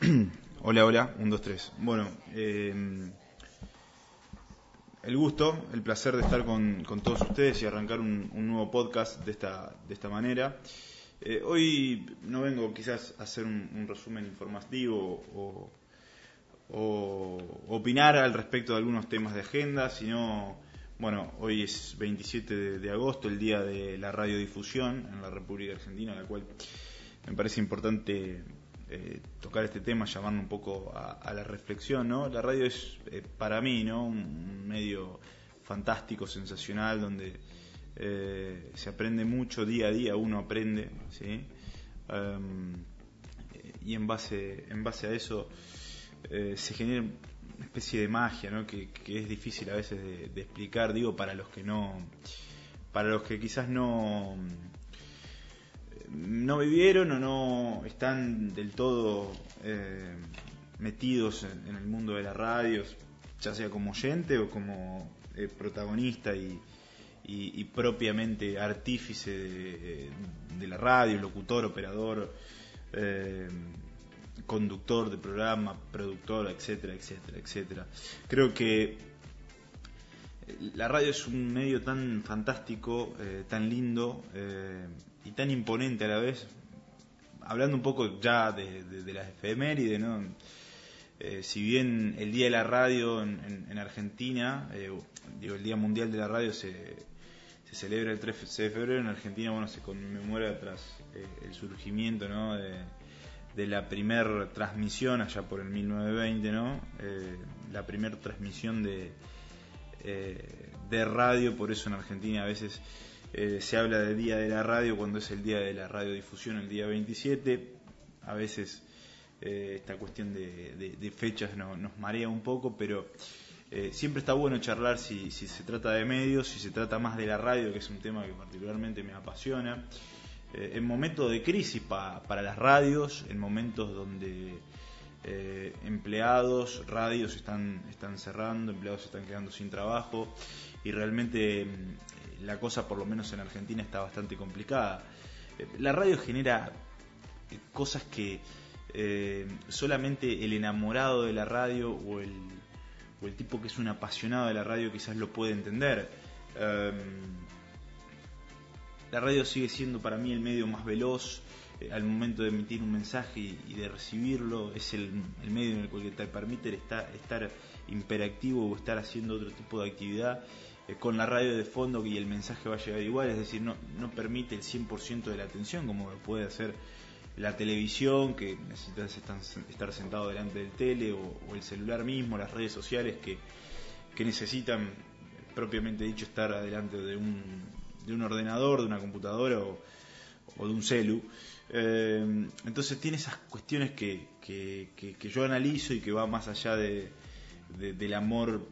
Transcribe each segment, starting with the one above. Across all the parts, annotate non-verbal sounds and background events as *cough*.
*clears throat* Hola, hola, 1, 2, 3. Bueno, eh, el gusto, el placer de estar con, todos ustedes y arrancar un, nuevo podcast de esta, de esta manera. Eh, hoy no vengo quizás a hacer un, resumen informativo o, o, opinar al respecto de algunos temas de agenda, sino, bueno, hoy es 27 de, de agosto, el día de la radiodifusión en la República Argentina, la cual me parece importante eh, tocar este tema, llamarlo un poco a, la reflexión, ¿no? La radio es eh, para mí, ¿no? Un, medio fantástico, sensacional, donde eh, se aprende mucho día a día, uno aprende, ¿sí? Um, y en base, en base a eso se genera una especie de magia, ¿no? Que, que es difícil a veces de, de, explicar, digo, para los que no, para los que quizás no no vivieron o no están del todo eh, metidos en, el mundo de la radio, ya sea como oyente o como eh, protagonista y, propiamente artífice de, de, la radio, locutor, operador, eh, conductor de programa, productor, etcétera, etcétera, etcétera. Creo que la radio es un medio tan fantástico, eh, tan lindo eh, y tan imponente a la vez. Hablando un poco ya de, de, de las efemérides, ¿no? Eh, si bien el Día de la Radio en, en, en Argentina, eh, digo, el Día Mundial de la Radio se, se, celebra el 13 de febrero, en Argentina, bueno, se conmemora tras eh, el surgimiento, ¿no? De, de la primer transmisión allá por el 1920, ¿no? la primera transmisión de eh, de radio, por eso en Argentina a veces eh, se habla del día de la radio cuando es el día de la radiodifusión, el día 27, a veces eh, esta cuestión de, fechas no, nos marea un poco, pero eh, siempre está bueno charlar si, se trata de medios, si se trata más de la radio, que es un tema que particularmente me apasiona, en momentos de crisis pa, para las radios, en momentos donde eh, empleados, radios están, están cerrando, empleados están quedando sin trabajo y realmente mm, la cosa, por lo menos en Argentina, está bastante complicada. Eh, la radio genera eh, cosas que solamente el enamorado de la radio o el, o el, tipo que es un apasionado de la radio quizás lo puede entender. Um, la radio sigue siendo para mí el medio más veloz, eh, al momento de emitir un mensaje y, de recibirlo, es el, medio en el cual te permite estar, estar imperactivo o estar haciendo otro tipo de actividad eh, con la radio de fondo y el mensaje va a llegar igual, es decir, no, no permite el 100% de la atención como lo puede hacer la televisión, que necesitas estar sentado delante del tele, o, el celular mismo, las redes sociales que, que necesitan propiamente dicho estar adelante de un, de un ordenador, de una computadora o, o de un celu. Eh, entonces tiene esas cuestiones que, que, que, yo analizo y que va más allá de, de del amor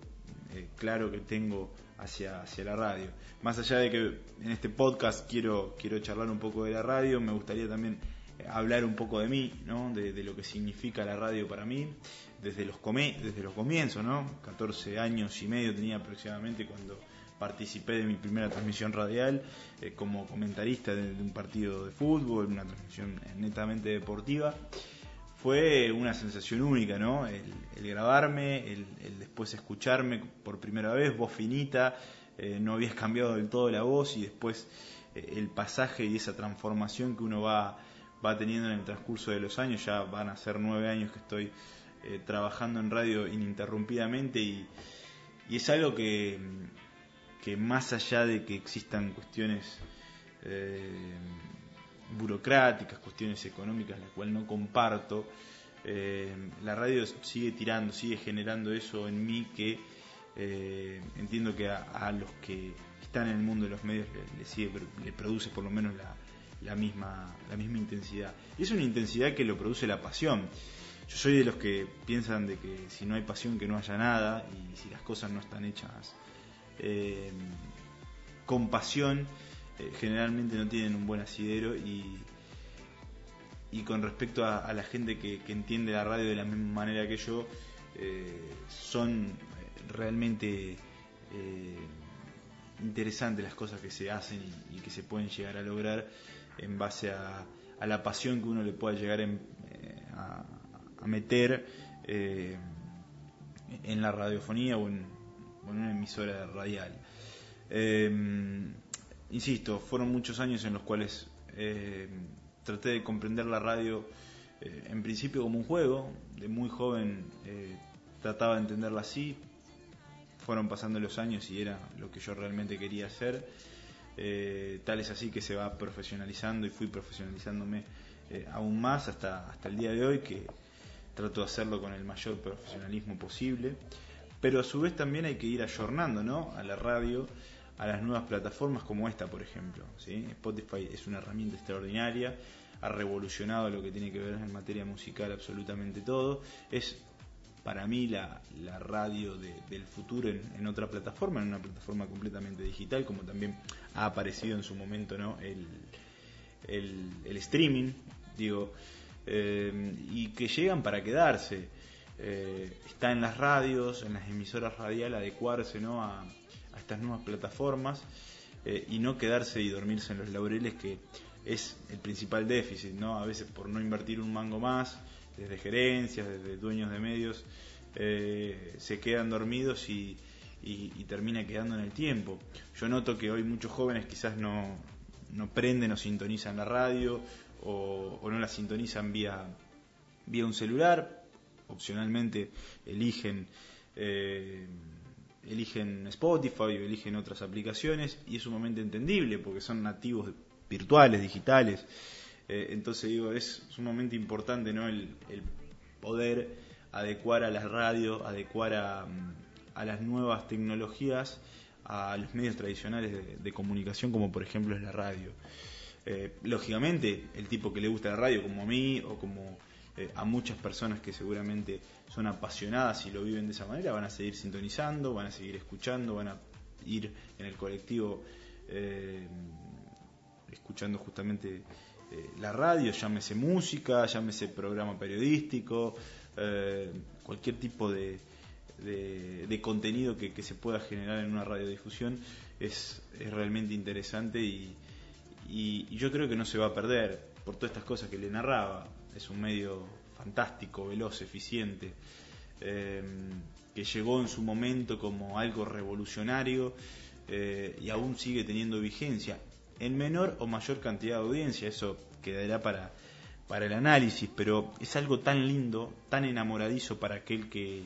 eh, claro que tengo hacia, hacia la radio. Más allá de que en este podcast quiero, quiero charlar un poco de la radio, me gustaría también hablar un poco de mí, ¿no? de, de lo que significa la radio para mí, desde los, come, desde los comienzos, ¿no? 14 años y medio tenía aproximadamente cuando participé de mi primera transmisión radial eh, como comentarista de, un partido de fútbol, una transmisión netamente deportiva. Fue una sensación única, ¿no? El, grabarme, el, después escucharme por primera vez, voz finita, eh, no habías cambiado del todo la voz y después eh, el pasaje y esa transformación que uno va, va teniendo en el transcurso de los años, ya van a ser nueve años que estoy eh, trabajando en radio ininterrumpidamente y, y es algo que, que más allá de que existan cuestiones eh, burocráticas, cuestiones económicas, las cuales no comparto, eh, la radio sigue tirando, sigue generando eso en mí que eh, entiendo que a, los que están en el mundo de los medios le, le, sigue, le produce por lo menos la, la misma, la misma intensidad. Y es una intensidad que lo produce la pasión. Yo soy de los que piensan de que si no hay pasión que no haya nada y si las cosas no están hechas eh, con pasión, eh, generalmente no tienen un buen asidero y, y con respecto a, la gente que, entiende la radio de la misma manera que yo, eh, son realmente interesantes las cosas que se hacen y, que se pueden llegar a lograr en base a, la pasión que uno le pueda llegar a, a meter eh, en la radiofonía o en, una emisora radial. Em, insisto, fueron muchos años en los cuales eh, traté de comprender la radio eh, en principio como un juego, de muy joven trataba de entenderla así, fueron pasando los años y era lo que yo realmente quería hacer. tal es así que se va profesionalizando y fui profesionalizándome aún más hasta, hasta el día de hoy que trato de hacerlo con el mayor profesionalismo posible, pero a su vez también hay que ir ayornando ¿no? a la radio, a las nuevas plataformas como esta, por ejemplo. ¿sí? Spotify es una herramienta extraordinaria, ha revolucionado lo que tiene que ver en materia musical absolutamente todo. Es para mí la, la radio del futuro en, otra plataforma, en una plataforma completamente digital, como también ha aparecido en su momento ¿no? el, el, el streaming. Digo, eh, y que llegan para quedarse. Eh, está en las radios, en las emisoras radiales, adecuarse ¿no? a, estas nuevas plataformas eh, y no quedarse y dormirse en los laureles, que es el principal déficit, ¿no? A veces por no invertir un mango más, desde gerencias, desde dueños de medios, se quedan dormidos y, termina quedando en el tiempo. Yo noto que hoy muchos jóvenes quizás no, no prenden o sintonizan la radio o, no la sintonizan vía, vía un celular, opcionalmente eligen, eh, eligen Spotify o eligen otras aplicaciones y es sumamente entendible porque son nativos virtuales, digitales. Eh, entonces digo, es sumamente importante ¿no? el, poder adecuar a las radios, adecuar a, a, las nuevas tecnologías a los medios tradicionales de comunicación como por ejemplo es la radio. Eh, lógicamente, el tipo que le gusta la radio, como a mí o como eh, a muchas personas que seguramente son apasionadas y lo viven de esa manera, van a seguir sintonizando, van a seguir escuchando, van a ir en el colectivo eh, escuchando justamente la radio, llámese música, llámese programa periodístico, cualquier tipo de, contenido que, que, se pueda generar en una radiodifusión es, es realmente interesante y, y, yo creo que no se va a perder por todas estas cosas que le narraba. Es un medio fantástico, veloz, eficiente, eh, que llegó en su momento como algo revolucionario eh, y aún sigue teniendo vigencia en menor o mayor cantidad de audiencia. Eso quedará para, para el análisis, pero es algo tan lindo, tan enamoradizo para aquel que,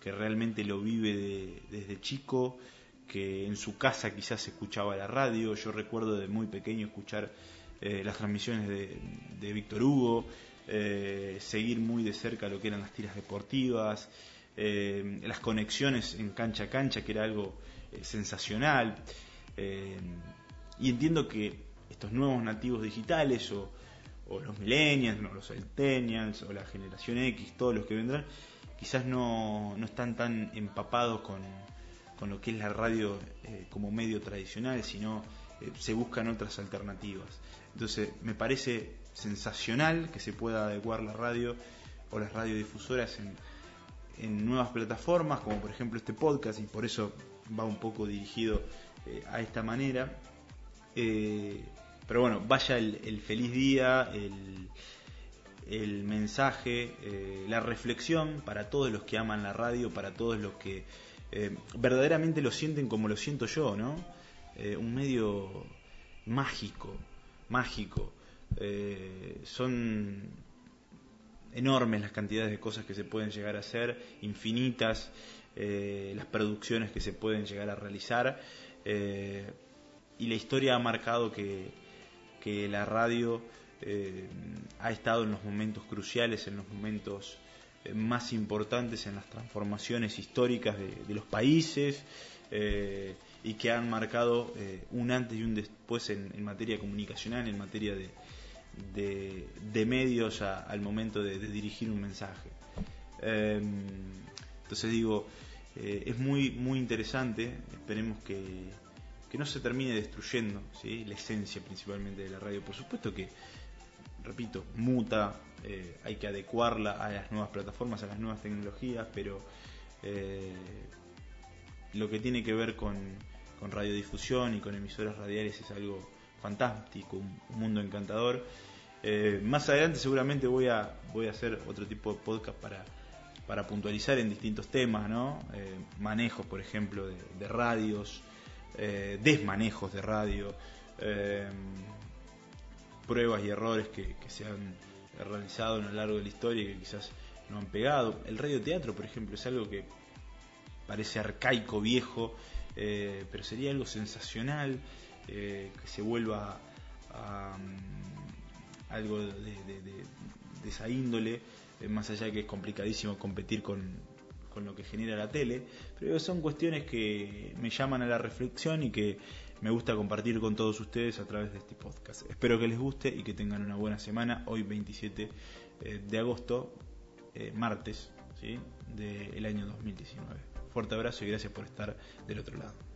que realmente lo vive desde chico que en su casa quizás escuchaba la radio. Yo recuerdo de muy pequeño escuchar eh, las transmisiones de, Víctor Hugo, eh, seguir muy de cerca lo que eran las tiras deportivas, eh, las conexiones en cancha a cancha, que era algo sensacional. y entiendo que estos nuevos nativos digitales o, los millennials, los centennials o la generación X, todos los que vendrán, quizás no, no están tan empapados con, con lo que es la radio eh, como medio tradicional, sino eh, se buscan otras alternativas. Entonces, me parece sensacional que se pueda adecuar la radio o las radiodifusoras en, en nuevas plataformas, como por ejemplo este podcast, y por eso va un poco dirigido eh, a esta manera. pero bueno, vaya el, feliz día, el, mensaje, la reflexión para todos los que aman la radio, para todos los que eh, verdaderamente lo sienten como lo siento yo, ¿no? Eh, un medio mágico, mágico. Eh, son enormes las cantidades de cosas que se pueden llegar a hacer, infinitas las producciones que se pueden llegar a realizar. y la historia ha marcado que, que la radio ha estado en los momentos cruciales, en los momentos más importantes en las transformaciones históricas de, los países eh, y que han marcado un antes y un después en, materia comunicacional, en materia de, de, medios al momento de, dirigir un mensaje. Em, entonces digo, es muy, muy interesante, esperemos que, que no se termine destruyendo la esencia principalmente de la radio. Por supuesto que, repito, muta, eh, hay que adecuarla a las nuevas plataformas, a las nuevas tecnologías, pero eh, lo que tiene que ver con, con, radiodifusión y con emisoras radiales es algo fantástico, un, mundo encantador. Eh, más adelante seguramente voy a, voy a hacer otro tipo de podcast para, para puntualizar en distintos temas, ¿no? manejos, por ejemplo, de radios, eh, desmanejos de radio, eh, pruebas y errores que, se han realizado a lo largo de la historia y que quizás no han pegado. El radioteatro, por ejemplo, es algo que parece arcaico, viejo, eh, pero sería algo sensacional que se vuelva a, mm, algo de, de esa índole, más allá de que es complicadísimo competir con, con lo que genera la tele, pero son cuestiones que me llaman a la reflexión y que me gusta compartir con todos ustedes a través de este podcast. Espero que les guste y que tengan una buena semana, hoy 27 eh, de agosto, eh, martes ¿sí? del año 2019. Fuerte abrazo y gracias por estar del otro lado.